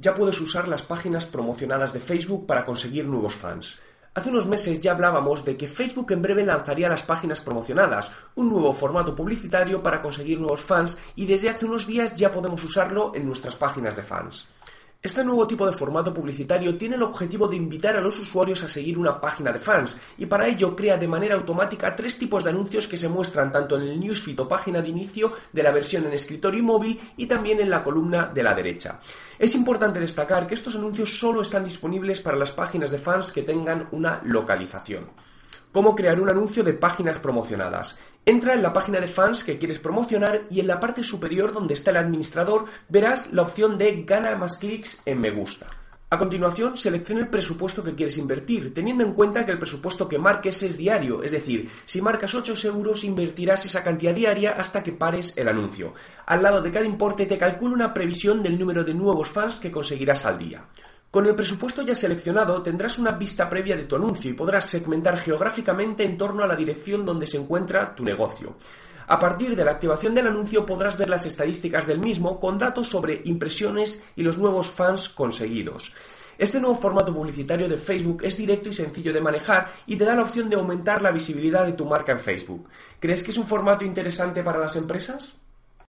ya puedes usar las páginas promocionadas de Facebook para conseguir nuevos fans. Hace unos meses ya hablábamos de que Facebook en breve lanzaría las páginas promocionadas, un nuevo formato publicitario para conseguir nuevos fans y desde hace unos días ya podemos usarlo en nuestras páginas de fans. Este nuevo tipo de formato publicitario tiene el objetivo de invitar a los usuarios a seguir una página de fans y para ello crea de manera automática tres tipos de anuncios que se muestran tanto en el newsfeed o página de inicio de la versión en escritorio y móvil y también en la columna de la derecha. Es importante destacar que estos anuncios solo están disponibles para las páginas de fans que tengan una localización cómo crear un anuncio de páginas promocionadas. Entra en la página de fans que quieres promocionar y en la parte superior donde está el administrador verás la opción de gana más clics en me gusta. A continuación, selecciona el presupuesto que quieres invertir, teniendo en cuenta que el presupuesto que marques es diario, es decir, si marcas 8 euros invertirás esa cantidad diaria hasta que pares el anuncio. Al lado de cada importe te calcula una previsión del número de nuevos fans que conseguirás al día. Con el presupuesto ya seleccionado tendrás una vista previa de tu anuncio y podrás segmentar geográficamente en torno a la dirección donde se encuentra tu negocio. A partir de la activación del anuncio podrás ver las estadísticas del mismo con datos sobre impresiones y los nuevos fans conseguidos. Este nuevo formato publicitario de Facebook es directo y sencillo de manejar y te da la opción de aumentar la visibilidad de tu marca en Facebook. ¿Crees que es un formato interesante para las empresas?